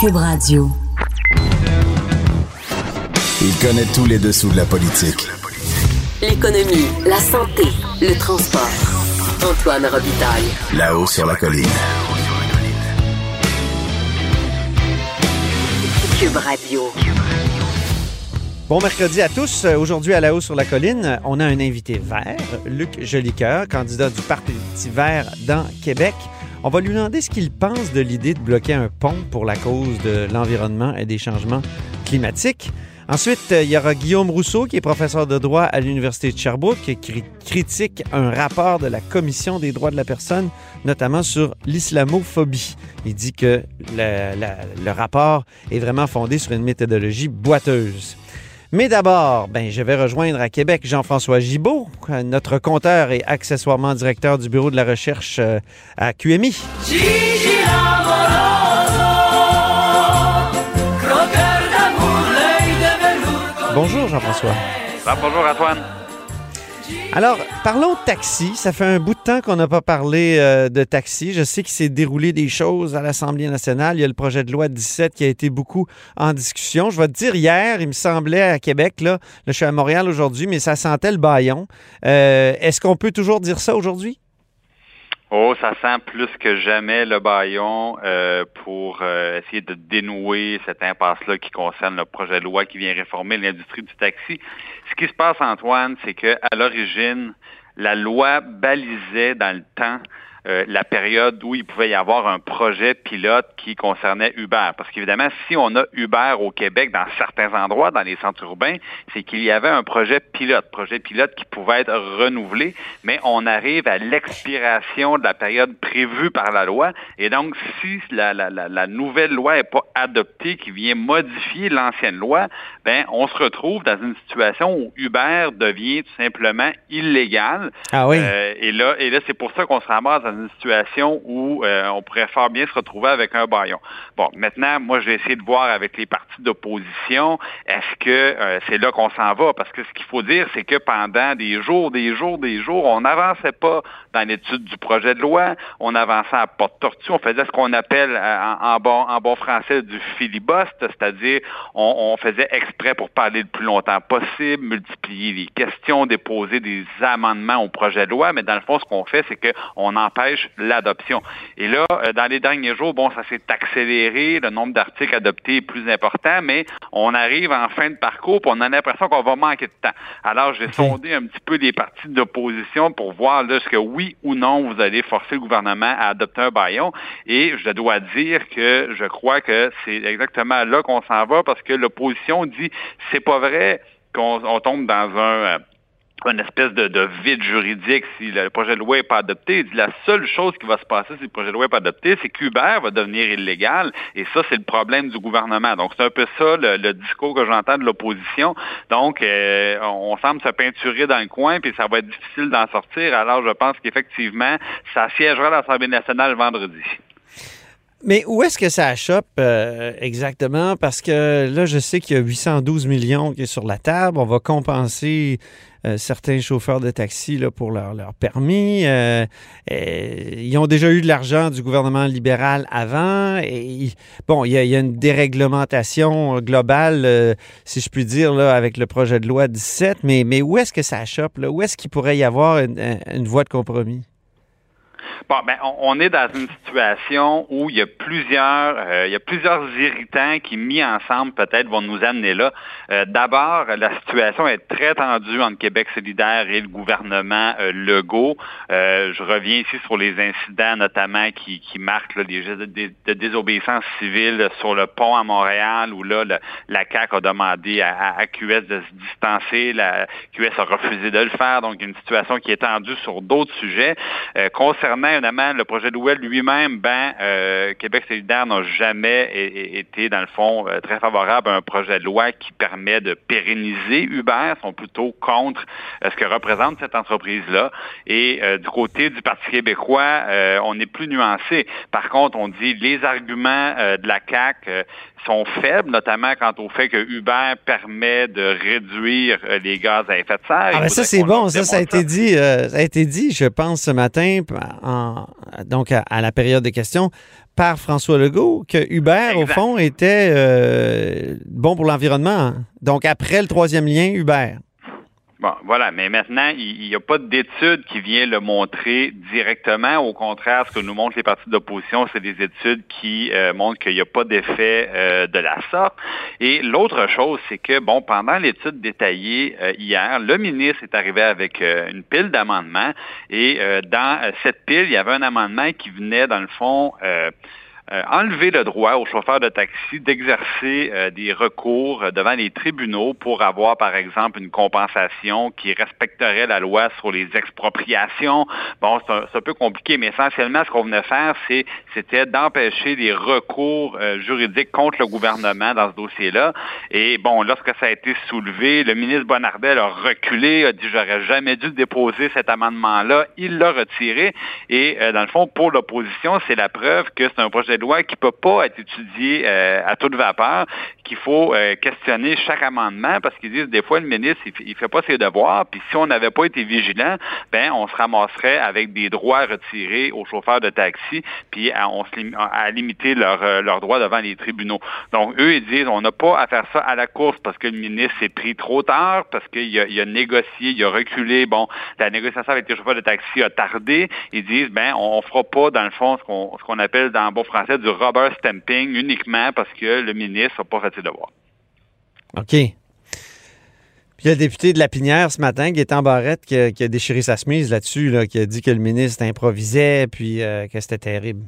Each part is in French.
Cube Radio. Il connaît tous les dessous de la politique. L'économie, la santé, le transport. Antoine Robitaille. Là-haut sur la colline. Cube Radio. Bon mercredi à tous. Aujourd'hui, à la haut sur la colline, on a un invité vert, Luc Jolicoeur, candidat du Parti vert dans Québec. On va lui demander ce qu'il pense de l'idée de bloquer un pont pour la cause de l'environnement et des changements climatiques. Ensuite, il y aura Guillaume Rousseau, qui est professeur de droit à l'Université de Sherbrooke, qui critique un rapport de la Commission des droits de la personne, notamment sur l'islamophobie. Il dit que le, le rapport est vraiment fondé sur une méthodologie boiteuse. Mais d'abord, ben, je vais rejoindre à Québec Jean-François Gibault, notre compteur et accessoirement directeur du bureau de la recherche euh, à QMI. Bonjour Jean-François. Ah, bonjour Antoine. Alors, parlons de taxi. Ça fait un bout de temps qu'on n'a pas parlé euh, de taxi. Je sais qu'il s'est déroulé des choses à l'Assemblée nationale. Il y a le projet de loi 17 qui a été beaucoup en discussion. Je vais te dire, hier, il me semblait à Québec, là, là je suis à Montréal aujourd'hui, mais ça sentait le baillon. Euh, Est-ce qu'on peut toujours dire ça aujourd'hui? Oh, ça sent plus que jamais le baillon euh, pour euh, essayer de dénouer cette impasse-là qui concerne le projet de loi qui vient réformer l'industrie du taxi. Ce qui se passe, Antoine, c'est que à l'origine, la loi balisait dans le temps euh, la période où il pouvait y avoir un projet pilote qui concernait Uber. Parce qu'évidemment, si on a Uber au Québec dans certains endroits, dans les centres urbains, c'est qu'il y avait un projet pilote, projet pilote qui pouvait être renouvelé, mais on arrive à l'expiration de la période prévue par la loi. Et donc, si la, la, la, nouvelle loi n'est pas adoptée, qui vient modifier l'ancienne loi, ben, on se retrouve dans une situation où Uber devient tout simplement illégal. Ah oui. Euh, et là, et là c'est pour ça qu'on se ramasse dans une situation où euh, on pourrait fort bien se retrouver avec un baillon. Bon, maintenant, moi, je vais essayer de voir avec les partis d'opposition, est-ce que euh, c'est là qu'on s'en va? Parce que ce qu'il faut dire, c'est que pendant des jours, des jours, des jours, on n'avançait pas dans l'étude du projet de loi, on avançait à porte tortue, on faisait ce qu'on appelle euh, en, bon, en bon français du filibuste, c'est-à-dire on, faisait exprès pour parler le plus longtemps possible, multiplier les questions, déposer des amendements au projet de loi, mais dans le fond, ce qu'on fait, c'est qu'on empêche l'adoption. Et là, euh, dans les derniers jours, bon, ça s'est accéléré, le nombre d'articles adoptés est plus important, mais on arrive en fin de parcours, puis on a l'impression qu'on va manquer de temps. Alors, j'ai sondé un petit peu les partis d'opposition pour voir là, ce que oui ou non vous allez forcer le gouvernement à adopter un baillon. Et je dois dire que je crois que c'est exactement là qu'on s'en va parce que l'opposition dit c'est pas vrai qu'on tombe dans un une espèce de, de, vide juridique si le projet de loi n'est pas adopté. Il dit la seule chose qui va se passer si le projet de loi n'est pas adopté, c'est qu'Uber va devenir illégal et ça, c'est le problème du gouvernement. Donc, c'est un peu ça le, discours que j'entends de l'opposition. Donc, euh, on, semble se peinturer dans le coin puis ça va être difficile d'en sortir. Alors, je pense qu'effectivement, ça siégera l'Assemblée nationale vendredi. Mais où est-ce que ça achoppe euh, exactement? Parce que là, je sais qu'il y a 812 millions qui est sur la table. On va compenser certains chauffeurs de taxi là, pour leur, permis. Euh, ils ont déjà eu de l'argent du gouvernement libéral avant. Bon, il y, a, une déréglementation globale, si je puis dire, avec le projet de loi 17. Mais, où est-ce que ça achoppe? Là? Où est-ce qu'il pourrait y avoir une voie de compromis? Bon, ben, on, est dans une situation où il y a plusieurs, euh, il y a plusieurs irritants qui, mis ensemble, peut-être, vont nous amener là. Euh, d'abord, la situation est très tendue entre Québec solidaire et le gouvernement euh, Legault. je reviens ici sur les incidents, notamment, qui, qui marquent les gestes de, désobéissance civile sur le pont à Montréal, où là, la CAQ a demandé à, à, QS de se distancer. La QS a refusé de le faire. Donc, une situation qui est tendue sur d'autres sujets. concernant le projet de loi lui-même, ben, euh, Québec solidaire n'a jamais été, dans le fond, euh, très favorable à un projet de loi qui permet de pérenniser Uber, sont plutôt contre euh, ce que représente cette entreprise-là. Et du côté du Parti québécois, on est plus nuancé. Par contre, on dit les arguments de la CAQ sont faibles, notamment quant au fait que Uber permet de réduire les gaz à effet de serre. Ah, ben ça, c'est bon. Ça, ça a été dit, ça a été dit, je pense, ce matin, en donc à, la période des questions par François Legault que Uber, au fond, était euh, bon pour l'environnement. hein. Donc, après le troisième lien, Uber. Bon, voilà, mais maintenant, il n'y a pas d'études qui vient le montrer directement. Au contraire, ce que nous montrent les partis d'opposition, c'est des études qui euh, montrent qu'il n'y a pas d'effet euh, de la sorte. Et l'autre chose, c'est que, bon, pendant l'étude détaillée euh, hier, le ministre est arrivé avec euh, une pile d'amendements et euh, dans euh, cette pile, il y avait un amendement qui venait, dans le fond, euh, enlever le droit aux chauffeurs de taxi d'exercer euh, des recours euh, devant les tribunaux pour avoir, par exemple, une compensation qui respecterait la loi sur les expropriations. Bon, c'est un, peu compliqué, mais essentiellement, ce qu'on venait faire, c'était d'empêcher des recours juridiques contre le gouvernement dans ce dossier-là. Et bon, lorsque ça a été soulevé, le ministre Bonnardel a reculé, a dit j'aurais jamais dû déposer cet amendement-là. Il l'a retiré. Et dans le fond, pour l'opposition, c'est la preuve que c'est un projet loi qui peut pas être étudié euh, à toute vapeur, qu'il faut euh, questionner chaque amendement parce qu'ils disent des fois le ministre il, il fait pas ses devoirs, puis si on n'avait pas été vigilant, ben on se ramasserait avec des droits retirés aux chauffeurs de taxi, puis à, on se à limiter leurs euh, droits devant les tribunaux. Donc eux ils disent on n'a pas à faire ça à la course parce que le ministre s'est pris trop tard, parce qu'il a, négocié, il a reculé. Bon, la négociation avec les chauffeurs de taxi a tardé. Ils disent ben on, on fera pas dans le fond ce qu'on ce qu'on appelle dans bon français du rubber stamping uniquement parce que le ministre n'a pas fait ses devoirs. OK. Puis le député de la Pinière ce matin, qui barrette, qui a, déchiré sa chemise là-dessus, là, qui a dit que le ministre improvisait, puis euh, que c'était terrible.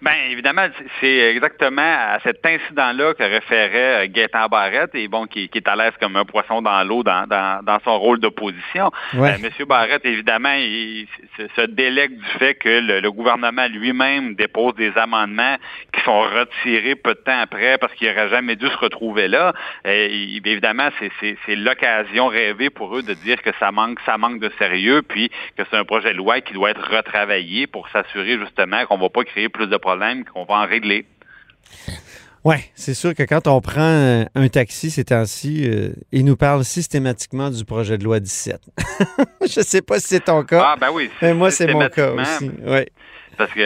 Ben évidemment, c'est- exactement à cet incident-là que référait euh, Gaétan Barrette, et bon, qui, qui est à l'aise comme un poisson dans l'eau dans, dans, dans son rôle d'opposition. Ouais. Euh, Monsieur Barrette, évidemment, il, se, se délègue du fait que le, le gouvernement lui-même dépose des amendements qui sont retirés peu de temps après parce qu'il n'aurait jamais dû se retrouver là. Et, évidemment, c'est l'occasion rêvée pour eux de dire que ça manque, ça manque de sérieux, puis que c'est un projet de loi qui doit être retravaillé pour s'assurer justement qu'on ne va pas créer plus de problèmes, qu'on va en régler. Oui, c'est sûr que quand on prend un, un taxi ces temps-ci, euh, il nous parle systématiquement du projet de loi 17. Je sais pas si c'est ton cas, Ah ben oui, mais moi, c'est mon cas aussi. Ouais. Parce que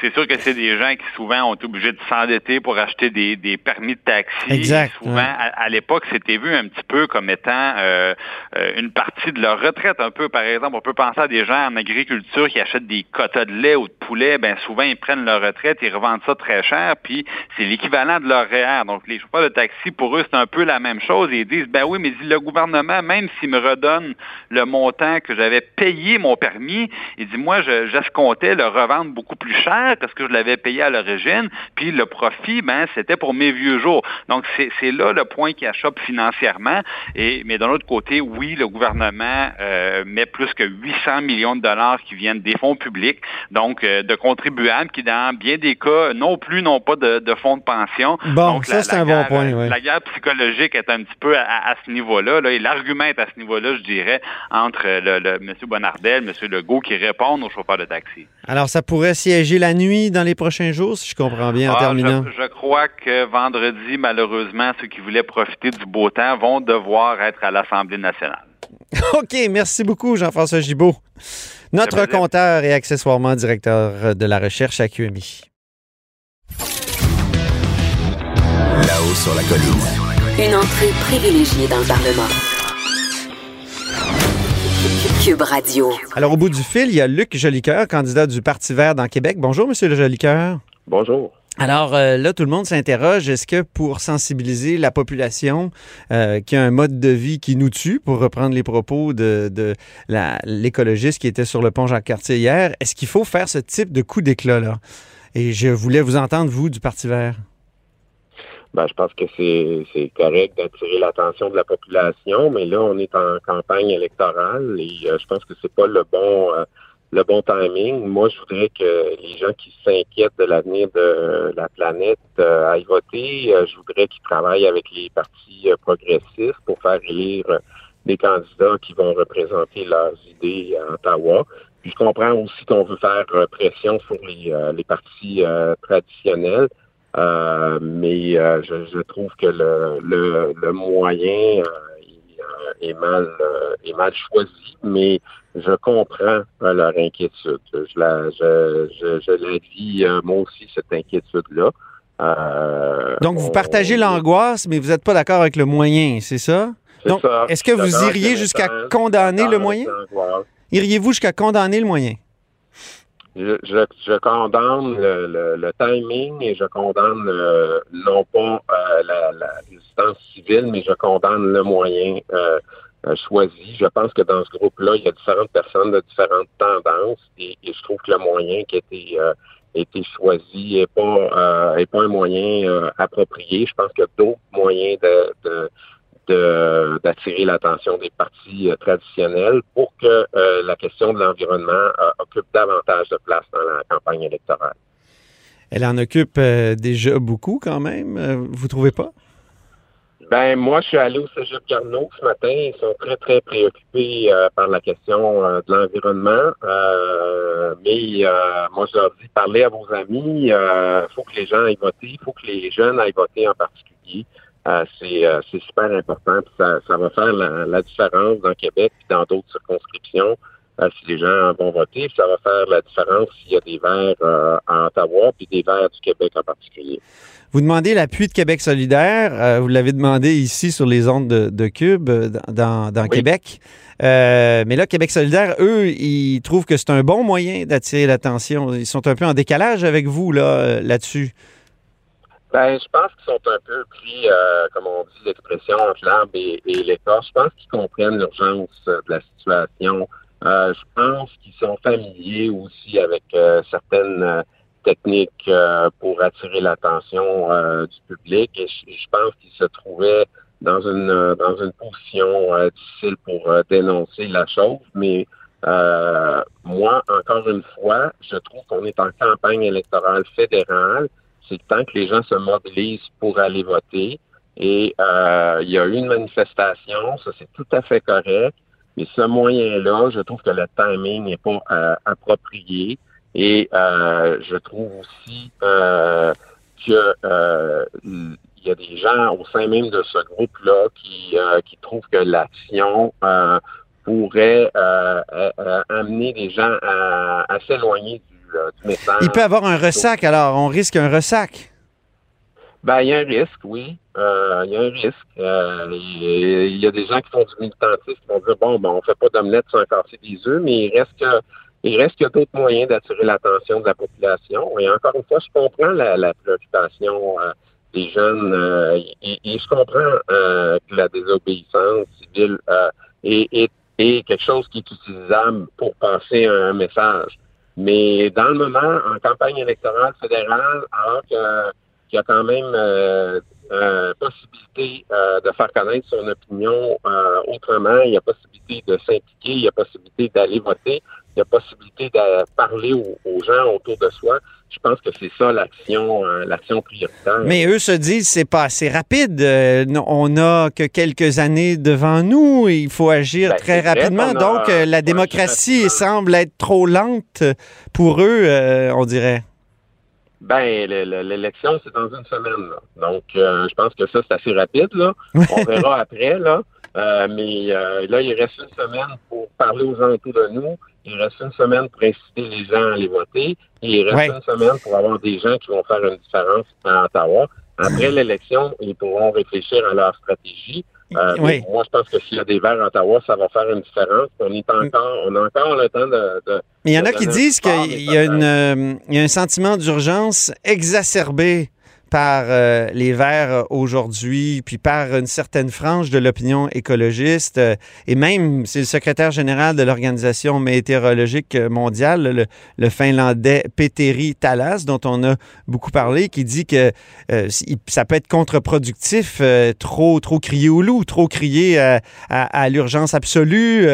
c'est- sûr que c'est des gens qui souvent ont été obligés de s'endetter pour acheter des, des permis de taxi. Exact, souvent, ouais. à, à l'époque, c'était vu un petit peu comme étant euh, euh, une partie de leur retraite. Un peu, par exemple, on peut penser à des gens en agriculture qui achètent des quotas de lait ou de poulet. Ben souvent, ils prennent leur retraite, ils revendent ça très cher, puis c'est l'équivalent de leur REER. Donc, les chauffeurs de taxi, pour eux, c'est un peu la même chose. Ils disent, ben oui, mais le gouvernement, même s'il me redonne le montant que j'avais payé mon permis, il dit, moi, je- j'escomptais le revendre beaucoup plus cher que ce que je l'avais payé à l'origine, puis le profit, ben, c'était pour mes vieux jours. Donc, c'est là le point qui achoppe financièrement. Et, mais d'un autre côté, oui, le gouvernement euh, met plus que 800 millions de dollars qui viennent des fonds publics, donc euh, de contribuables qui, dans bien des cas, non plus n'ont pas de, de fonds de pension. Bon, Donc, ça, c'est un bon point, ouais. La guerre psychologique est un petit peu à, à- à ce niveau-là. Là, et l'argument est à ce niveau-là, je dirais, entre le, le, M. Bonardel, M. Legault, qui répondent aux chauffeurs de taxi. Alors, ça pourrait siéger la nuit dans les prochains jours, si je comprends bien, en Ah, terminant. Je, je crois que vendredi, malheureusement, ceux qui voulaient profiter du beau temps vont devoir être à l'Assemblée nationale. OK, merci beaucoup, Jean-François Gibault. Notre compteur et accessoirement directeur de la recherche à QMI. Là-haut sur la colline. Une entrée privilégiée dans le Parlement. Cube Radio. Alors, au bout du fil, il y a Luc Jolicoeur, candidat du Parti vert dans Québec. Bonjour, Monsieur le Jolicoeur. Bonjour. Alors euh, là, tout le monde s'interroge, est-ce que pour sensibiliser la population euh, qui a un mode de vie qui nous tue, pour reprendre les propos de, de la- l'écologiste qui était sur le pont Jacques-Cartier hier, est-ce qu'il faut faire ce type de coup d'éclat-là? Et je voulais vous entendre, vous, du Parti vert. Ben, je pense que c'est correct d'attirer l'attention de la population, mais là, on est en campagne électorale et euh, je pense que c'est pas le bon euh, le bon timing. Moi, je voudrais que les gens qui s'inquiètent de l'avenir de la planète euh, aillent voter. Je voudrais qu'ils travaillent avec les partis progressistes pour faire élire des candidats qui vont représenter leurs idées à Ottawa. Puis je comprends aussi qu'on veut faire pression sur les, les partis traditionnels. Euh, mais euh, je, je trouve que le, le, le moyen, euh, est, mal, est mal choisi, mais je comprends leur inquiétude. Je la, je, je, je la vis, moi aussi, cette inquiétude-là. Donc, vous partagez l'angoisse, mais vous n'êtes pas d'accord avec le moyen, c'est ça? Donc, est-ce que vous iriez jusqu'à condamner le moyen? Iriez-vous jusqu'à condamner le moyen? Je, je, condamne le, timing et je condamne non pas euh, la, résistance civile, mais je condamne le moyen euh, euh, choisi. Je pense que dans ce groupe-là, il y a différentes personnes de différentes tendances et, je trouve que le moyen qui a été, été choisi n'est pas, est pas un moyen approprié. Je pense qu'il y a d'autres moyens de d'attirer l'attention des partis euh, traditionnels pour que euh, la question de l'environnement euh, occupe davantage de place dans la campagne électorale. Elle en occupe déjà beaucoup quand même, vous trouvez pas? Ben moi, je suis allé au Cégep Carnot ce matin. Ils sont très, très préoccupés par la question de l'environnement. mais moi, je leur dis, parlez à vos amis. Il faut que les gens aillent voter. Il faut que les jeunes aillent voter en particulier. Euh, euh, c'est super important. Ça, ça, va faire la, différence dans Québec et dans d'autres circonscriptions euh, si les gens vont voter. ça va faire la différence s'il y a des verts à Ottawa puis des verts du Québec en particulier. Vous demandez l'appui de Québec solidaire. vous l'avez demandé ici sur les ondes de, Cube dans, Québec. mais là, Québec solidaire, eux, ils trouvent que c'est un bon moyen d'attirer l'attention. Ils sont un peu en décalage avec vous là là-dessus. Ben, je pense qu'ils sont un peu pris, euh, comme on dit l'expression, entre l'arbre et, et l'écorce. Je pense qu'ils comprennent l'urgence euh, de la situation. Euh, je pense qu'ils sont familiers aussi avec certaines techniques pour attirer l'attention du public. Et je, pense qu'ils se trouvaient dans une dans une position difficile pour dénoncer la chose. Mais moi, encore une fois, je trouve qu'on est en campagne électorale fédérale c'est temps que les gens se mobilisent pour aller voter. Et euh, il y a eu une manifestation, ça c'est tout à fait correct. Mais ce moyen-là, je trouve que le timing n'est pas euh, approprié. Et euh, je trouve aussi euh, que il y a des gens au sein même de ce groupe-là qui, qui trouvent que l'action pourrait amener des gens à, à s'éloigner du il peut avoir un ressac, alors on risque un ressac. Ben, il y a un risque, oui. Euh, il y a un risque. Euh, il y a des gens qui font du militantisme qui vont dire bon, ben, on fait pas d'omelette sans casser des œufs, mais il reste que il reste qu'il y a d'autres moyens d'attirer l'attention de la population. Et encore une fois, je comprends la, préoccupation euh, des jeunes et, je comprends que la désobéissance civile est, est, quelque chose qui est utilisable pour passer un message. Mais dans le moment, en campagne électorale fédérale, alors qu'il y a quand même euh, possibilité euh, de faire connaître son opinion euh, autrement, il y a possibilité de s'impliquer, il y a possibilité d'aller voter, il y a possibilité de parler aux gens autour de soi je pense que c'est ça l'action, euh, l'action prioritaire. Mais eux se disent c'est pas assez rapide. Euh, on n'a que quelques années devant nous. Il faut agir ben, très rapidement. Donc euh, la démocratie semble être trop lente pour eux, on dirait. Ben, l'élection, c'est dans une semaine. Donc, je pense que ça, c'est assez rapide. Là. On verra après. Là. mais là, il reste une semaine pour parler aux gens autour de nous. Il reste une semaine pour inciter les gens à aller voter. Et il reste une semaine pour avoir des gens qui vont faire une différence à Ottawa. Après l'élection, ils pourront réfléchir à leur stratégie. Euh, moi, je pense que s'il y a des verts à Ottawa, ça va faire une différence. On est encore, on a encore le temps de. Mais il y en a qui disent qu'il y, euh, y a un sentiment d'urgence exacerbé par euh, les Verts aujourd'hui, puis par une certaine frange de l'opinion écologiste, euh, et même c'est le secrétaire général de l'Organisation météorologique mondiale, le, Finlandais Petteri Talas, dont on a beaucoup parlé, qui dit que euh, ça peut être contre-productif, trop, trop crier au loup, trop crier à, l'urgence absolue.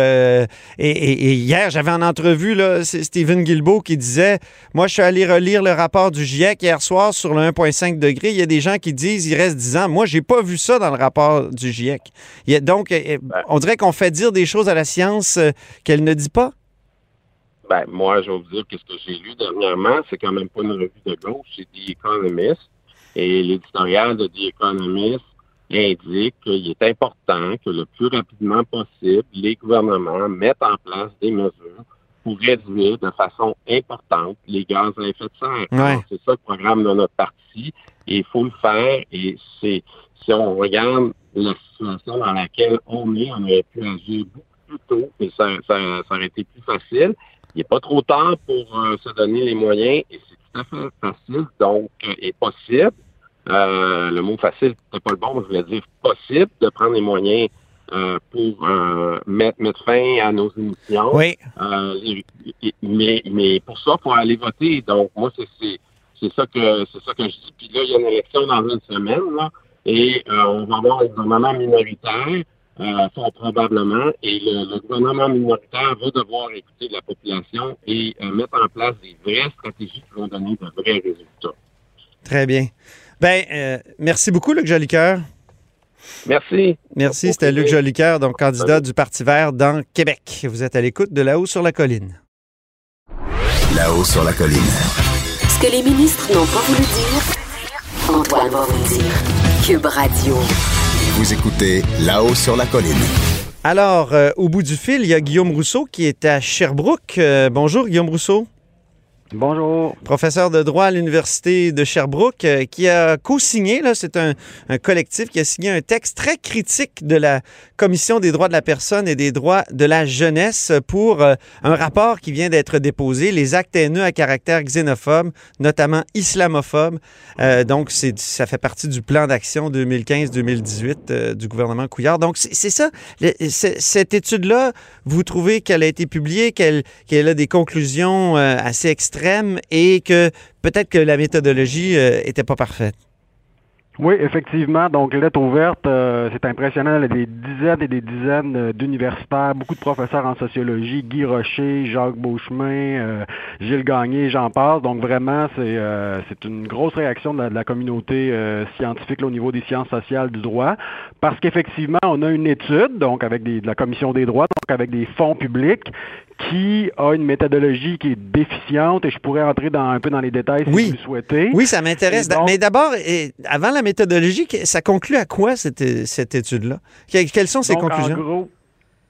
Et, hier, j'avais en entrevue là, Stephen Guilbeault qui disait, moi je suis allé relire le rapport du GIEC hier soir sur le 1,5 degré. Il y a des gens qui disent il reste 10 ans. Moi, j'ai pas vu ça dans le rapport du GIEC. Il y a, donc, euh, ben. on dirait qu'on fait dire des choses à la science euh, qu'elle ne dit pas? Ben, moi, je vais vous dire que ce que j'ai lu dernièrement, c'est quand même pas une revue de gauche, c'est The Economist. Et l'éditorial de The Economist indique qu'il est important que le plus rapidement possible, les gouvernements mettent en place des mesures pour réduire de façon importante les gaz à effet de serre. C'est ça le programme de notre parti et il faut le faire et c'est si on regarde la situation dans laquelle on est, on aurait pu agir beaucoup plus tôt et ça, ça, aurait été plus facile. Il n'est pas trop tard pour euh, se donner les moyens et c'est tout à fait facile, donc, euh, et possible. Euh, le mot facile, c'est pas le bon, mais je voulais dire possible de prendre les moyens pour mettre, mettre, fin à nos émissions. Oui. mais, mais pour ça, il faut aller voter. Donc, moi, c'est c'est ça que c'est ça que je dis. Puis là, il y a une élection dans une semaine, là, et euh, on va avoir un gouvernement minoritaire, euh, fort probablement, et le, gouvernement minoritaire va devoir écouter la population et euh, mettre en place des vraies stratégies qui vont donner de vrais résultats. Très bien. Ben, euh, merci beaucoup, Luc Jolicoeur. Merci. Merci, c'était Luc Jolicoeur, donc candidat du Parti vert dans Québec. Vous êtes à l'écoute de là-haut sur la colline. Là-haut sur la colline. Que les ministres n'ont pas voulu dire, Antoine va vous dire. Cube Radio. Vous écoutez là-haut sur la colline. Alors, euh, au bout du fil, il y a Guillaume Rousseau qui est à Sherbrooke. Euh, bonjour, Guillaume Rousseau. Bonjour. Professeur de droit à l'Université de Sherbrooke, euh, qui a co-signé, c'est un, collectif qui a signé un texte très critique de la Commission des droits de la personne et des droits de la jeunesse pour euh, un rapport qui vient d'être déposé, les actes haineux à caractère xénophobe, notamment islamophobe. Euh, donc, ça fait partie du plan d'action 2015-2018 du gouvernement Couillard. Donc, c'est ça. cette étude-là, vous trouvez qu'elle a été publiée, qu'elle a des conclusions assez extrêmes et que peut-être que la méthodologie n'était euh, pas parfaite. Oui, effectivement. Donc, lettre ouverte, euh, c'est impressionnant. Il y a des dizaines et des dizaines euh, d'universitaires, beaucoup de professeurs en sociologie, Guy Rocher, Jacques Beauchemin, Gilles Gagné, j'en passe. Donc, vraiment, c'est c'est une grosse réaction de la, communauté scientifique au niveau des sciences sociales du droit, parce qu'effectivement, on a une étude, donc avec de la Commission des droits, donc avec des fonds publics, qui a une méthodologie qui est déficiente et je pourrais entrer dans, un peu dans les détails si vous le souhaitez. Oui, ça m'intéresse. Mais d'abord, avant la méthodologie, ça conclut à quoi cette, cette étude-là? Quelles sont ses conclusions? En gros,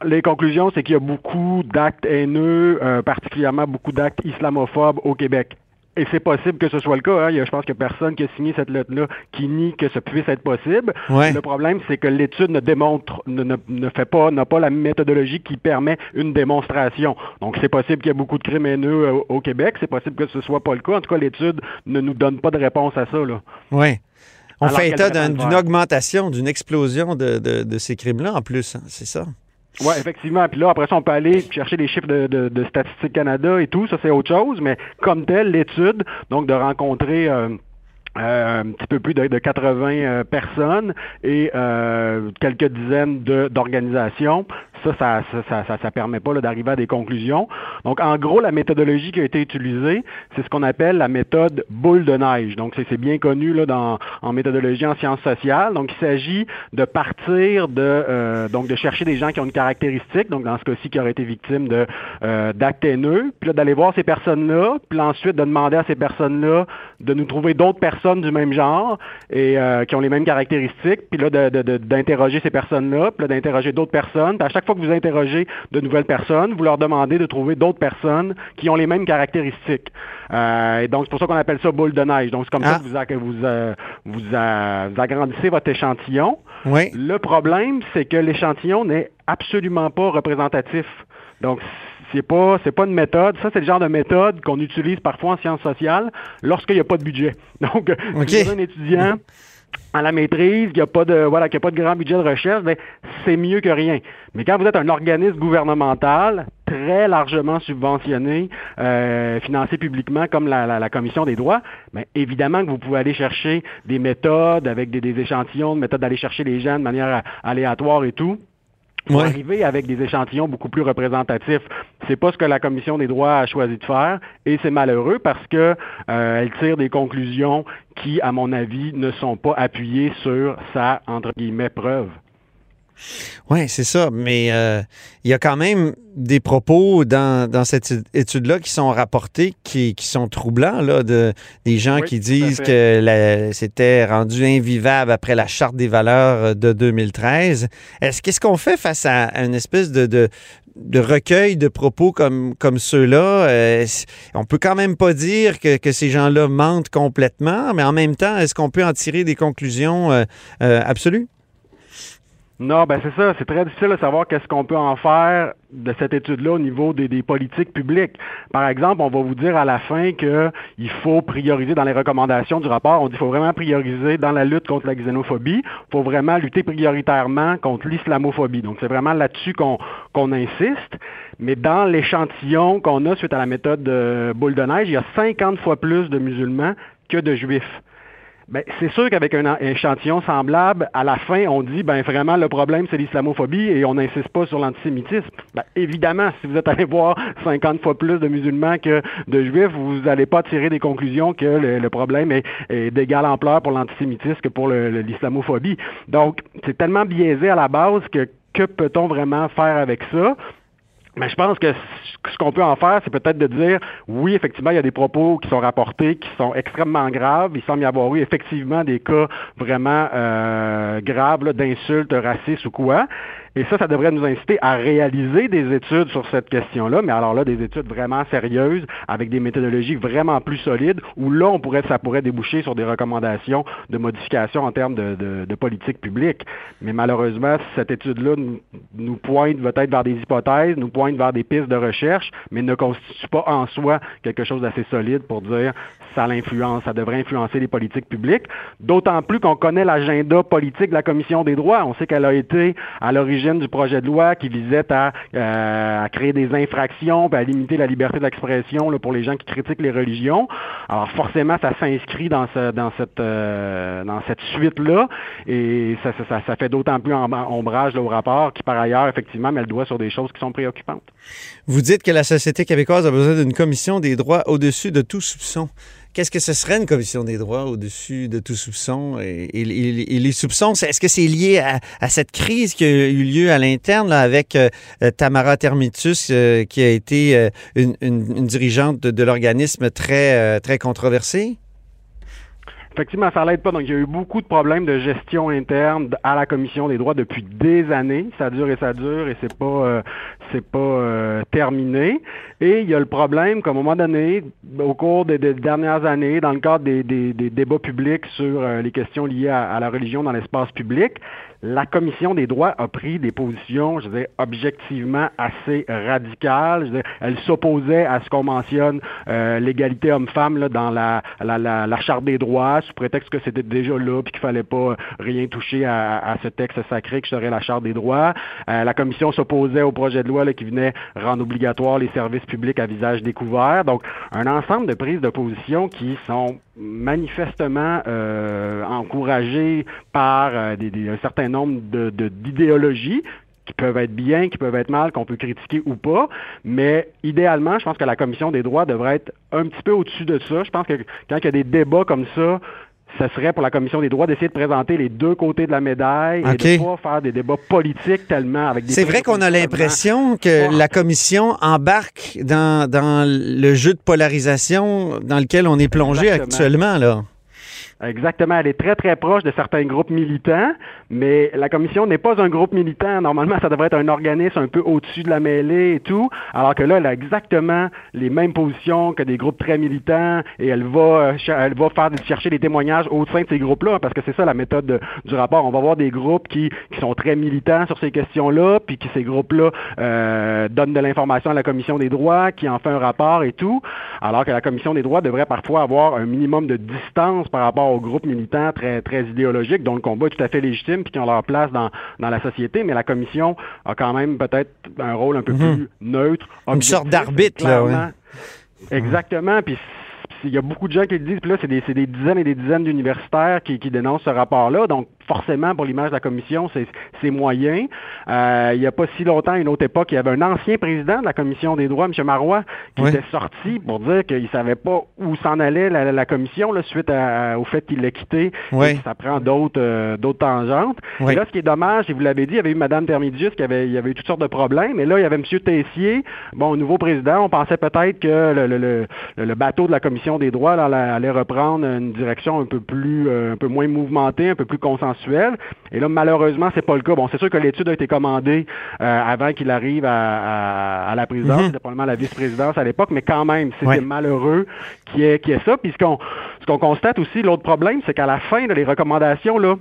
les conclusions, c'est qu'il y a beaucoup d'actes haineux, euh, particulièrement beaucoup d'actes islamophobes au Québec. Et c'est possible que ce soit le cas. Hein. je pense qu'il n'y a personne qui a signé cette lettre-là qui nie que ça puisse être possible. Le problème, c'est que l'étude ne démontre, ne, fait pas, n'a pas la méthodologie qui permet une démonstration. Donc, c'est possible qu'il y ait beaucoup de crimes haineux euh, au, Québec. C'est possible que ce soit pas le cas. En tout cas, l'étude ne nous donne pas de réponse à ça. Oui. On fait état d'une augmentation, d'une explosion de, ces crimes-là en plus. Hein. c'est ça? Oui, effectivement. Puis là, après ça, on peut aller chercher les chiffres de, de, Statistique Canada et tout. Ça, c'est autre chose. Mais comme tel, l'étude, donc de rencontrer... Euh, euh, un petit peu plus de, 80 euh, personnes et quelques dizaines d'organisations ça, ça, ça, ça, permet pas d'arriver à des conclusions. Donc, en gros, la méthodologie qui a été utilisée, c'est ce qu'on appelle la méthode boule de neige. Donc, c'est bien connu là, dans, en méthodologie en sciences sociales. Donc, il s'agit de partir de, euh, donc, de chercher des gens qui ont une caractéristique, donc dans ce cas-ci, qui auraient été victimes de euh, d'actes haineux, puis d'aller voir ces personnes-là, puis ensuite de demander à ces personnes-là de nous trouver d'autres personnes du même genre et euh, qui ont les mêmes caractéristiques, puis là, d'interroger ces personnes-là, puis d'interroger d'autres personnes. À chaque que vous interrogez de nouvelles personnes, vous leur demandez de trouver d'autres personnes qui ont les mêmes caractéristiques. Euh, et donc, c'est pour ça qu'on appelle ça boule de neige. Donc, c'est comme ça ah. que vous, euh, vous, vous, agrandissez votre échantillon. Oui. Le problème, c'est que l'échantillon n'est absolument pas représentatif. Donc, c'est pas c'est pas une méthode. Ça, c'est le genre de méthode qu'on utilise parfois en sciences sociales lorsqu'il n'y a pas de budget. Donc, si vous un étudiant à la maîtrise, qu'il n'y a pas de voilà, qu'il a pas de grand budget de recherche, ben, c'est mieux que rien. Mais quand vous êtes un organisme gouvernemental très largement subventionné, euh, financé publiquement comme la, Commission des droits, bien, évidemment que vous pouvez aller chercher des méthodes avec des, des échantillons, des méthodes d'aller chercher les gens de manière aléatoire et tout pour arriver avec des échantillons beaucoup plus représentatifs. C'est pas ce que la commission des droits a choisi de faire et c'est malheureux parce que euh, elle tire des conclusions qui, à mon avis, ne sont pas appuyées sur sa entre guillemets preuve. Oui, c'est ça. Mais euh, il y a quand même des propos dans, dans cette étude-là qui sont rapportés, qui, qui, sont troublants, là, de, des gens Oui, qui disent que c'était rendu invivable après la Charte des valeurs de 2013. Est-ce qu'est-ce qu'on fait face à, à une espèce de, de, de recueil de propos comme, comme ceux-là? Euh, on peut quand même pas dire que, que ces gens-là mentent complètement, mais en même temps, est-ce qu'on peut en tirer des conclusions euh, euh, absolues? Non, ben c'est ça. C'est très difficile de savoir qu'est-ce qu'on peut en faire de cette étude-là au niveau des, politiques publiques. Par exemple, on va vous dire à la fin qu'il faut prioriser dans les recommandations du rapport. On dit qu'il faut vraiment prioriser dans la lutte contre la xénophobie. Il faut vraiment lutter prioritairement contre l'islamophobie. Donc, c'est vraiment là-dessus qu'on insiste. Mais dans l'échantillon qu'on a suite à la méthode de boule de neige, il y a 50 fois plus de musulmans que de juifs. Ben, c'est sûr qu'avec un échantillon semblable, à la fin, on dit ben vraiment le problème c'est l'islamophobie et on n'insiste pas sur l'antisémitisme. Ben, évidemment, si vous êtes allé voir 50 fois plus de musulmans que de juifs, vous n'allez pas tirer des conclusions que le, problème est, est d'égale ampleur pour l'antisémitisme que pour l'islamophobie. Donc, c'est tellement biaisé à la base que que peut-on vraiment faire avec ça? Mais je pense que ce qu'on peut en faire, c'est peut-être de dire, oui, effectivement, il y a des propos qui sont rapportés, qui sont extrêmement graves. Il semble y avoir eu effectivement des cas vraiment euh, graves d'insultes racistes ou quoi. Et ça, ça devrait nous inciter à réaliser des études sur cette question-là, mais alors là, des études vraiment sérieuses, avec des méthodologies vraiment plus solides, où là, on pourrait, ça pourrait déboucher sur des recommandations de modification en termes de, de, de politique publique. Mais malheureusement, cette étude-là nous, pointe peut-être vers des hypothèses, nous pointe vers des pistes de recherche, mais ne constitue pas en soi quelque chose d'assez solide pour dire ça l'influence, ça devrait influencer les politiques publiques. D'autant plus qu'on connaît l'agenda politique de la Commission des droits. On sait qu'elle a été à l'origine du projet de loi qui visait à, euh, à créer des infractions, puis à limiter la liberté d'expression pour les gens qui critiquent les religions. Alors forcément, ça s'inscrit dans, euh, cette suite-là, et ça, fait d'autant plus om- ombrage au rapport qui, par ailleurs, effectivement, met le doigt sur des choses qui sont préoccupantes. Vous dites que la société québécoise a besoin d'une commission des droits au-dessus de tout soupçon. Qu'est-ce que ce serait une commission des droits au-dessus de tout soupçon? Et, les soupçons, est-ce que c'est lié à, cette crise qui a eu lieu à l'interne là, avec euh, euh, Tamara Termitus, euh, qui a été une, dirigeante de, l'organisme très, très controversée? Effectivement, ça l'aide pas. Donc, il y a eu beaucoup de problèmes de gestion interne à la Commission des droits depuis des années. Ça dure et ça dure et c'est pas c'est pas euh, terminé. Et il y a le problème qu'à un moment donné, au cours des, dernières années, dans le cadre des, des- des débats publics sur euh, les questions liées à, la religion dans l'espace public, la Commission des droits a pris des positions, je dirais, objectivement assez radicales. Je dire, elle s'opposait à ce qu'on mentionne euh, l'égalité homme-femme dans la, la, la, la Charte des droits, sous prétexte que c'était déjà là puis qu'il fallait pas rien toucher à, à ce texte sacré que serait la Charte des droits. Euh, la Commission s'opposait au projet de loi qui venait rendre obligatoire les services publics à visage découvert. Donc, un ensemble de prises de position qui sont manifestement euh, encouragées par euh, un certain nombre d'idéologies qui peuvent être bien, qui peuvent être mal, qu'on peut critiquer ou pas. Mais idéalement, je pense que la Commission des droits devrait être un petit peu au-dessus de ça. Je pense que quand il y a des débats comme ça, ce serait pour la Commission des droits d'essayer de présenter les deux côtés de la médaille OK. et de pas faire des débats politiques tellement avec des C'est vrai qu'on a l'impression que la commission embarque dans, dans le jeu de polarisation dans lequel on est plongé Exactement. actuellement. Là. Exactement. Elle est très, très proche de certains groupes militants, mais la commission n'est pas un groupe militant. Normalement, ça devrait être un organisme un peu au-dessus de la mêlée et tout, alors que là, elle a exactement les mêmes positions que des groupes très militants et elle va, euh, elle va faire chercher des témoignages au sein de ces groupes-là, parce que c'est ça la méthode de- du rapport. On va voir des groupes qui, qui sont très militants sur ces questions-là, puis qui ces groupes-là euh, donnent de l'information à la commission des droits, qui en fait un rapport et tout, alors que la commission des droits devrait parfois avoir un minimum de distance par rapport aux groupes militants très, très idéologiques, dont le combat est tout à fait légitime puis qui ont leur place dans, dans la société, mais la commission a quand même peut-être un rôle un peu Mhm. plus neutre. Une sorte d'arbitre, là, clairement. Exactement, puis il y a beaucoup de gens qui le disent, puis là, c'est des, des dizaines et des dizaines d'universitaires qui, qui dénoncent ce rapport-là. Donc, forcément pour l'image de la commission, c'est moyen. Euh, il n'y a pas si longtemps, une autre époque, il y avait un ancien président de la commission des droits, M. Marois, qui était sorti pour dire qu'il savait pas où s'en allait la, commission là, suite au fait qu'il l'a quitté. Ça prend d'autres euh, d'autres tangentes. Et là, ce qui est dommage, et vous l'avez dit, il y avait eu Mme Termidius qui avait, il y avait eu toutes sortes de problèmes. Et là, il y avait M. Tessier, bon, nouveau président. On pensait peut-être que le, le, le, bateau de la commission des droits allait reprendre une direction un peu plus, euh, un peu moins mouvementée, un peu plus consensuelle. Et là, malheureusement, c'est pas le cas. Bon, c'est sûr que l'étude a été commandée euh, avant qu'il arrive à, la présidence. Mhm. C'était probablement la vice-présidence à l'époque, mais quand même, c'était malheureux qu'il y, ait, ça. Puis ce qu'on constate aussi, l'autre problème, c'est qu'à la fin, les recommandations, là,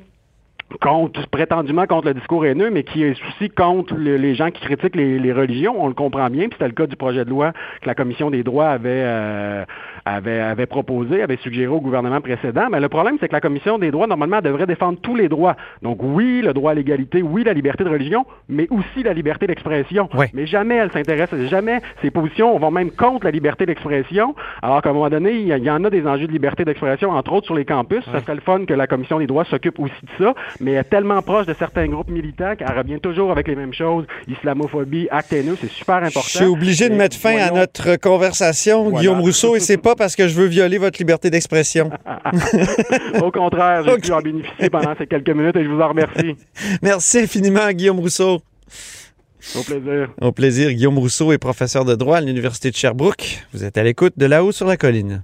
contre, prétendument contre le discours haineux, mais qui est aussi contre les gens qui critiquent les, religions. On le comprend bien, puis c'était le cas du projet de loi que la Commission des droits avait, euh, avait, avait proposé, avait suggéré au gouvernement précédent. Mais le problème, c'est que la Commission des droits, normalement, devrait défendre tous les droits. Donc oui, le droit à l'égalité, oui, la liberté de religion, mais aussi la liberté d'expression. Mais jamais elle s'intéresse, jamais ses positions vont même contre la liberté d'expression, alors qu'à un moment donné, il y, en a des enjeux de liberté d'expression, entre autres sur les campus. Ça serait le fun que la Commission des droits s'occupe aussi de ça mais elle est tellement proche de certains groupes militants qu'elle revient toujours avec les mêmes choses. Islamophobie, acte haineux, c'est super important. Je suis obligé de mettre fin à notre conversation, Guillaume Rousseau, et c'est pas parce que je veux violer votre liberté d'expression. Au contraire, j'ai pu en bénéficier pendant ces quelques minutes et je vous en remercie. Merci infiniment, Guillaume Rousseau. Au plaisir. Au plaisir. Guillaume Rousseau est professeur de droit à l'Université de Sherbrooke. Vous êtes à l'écoute de là-haut sur la colline.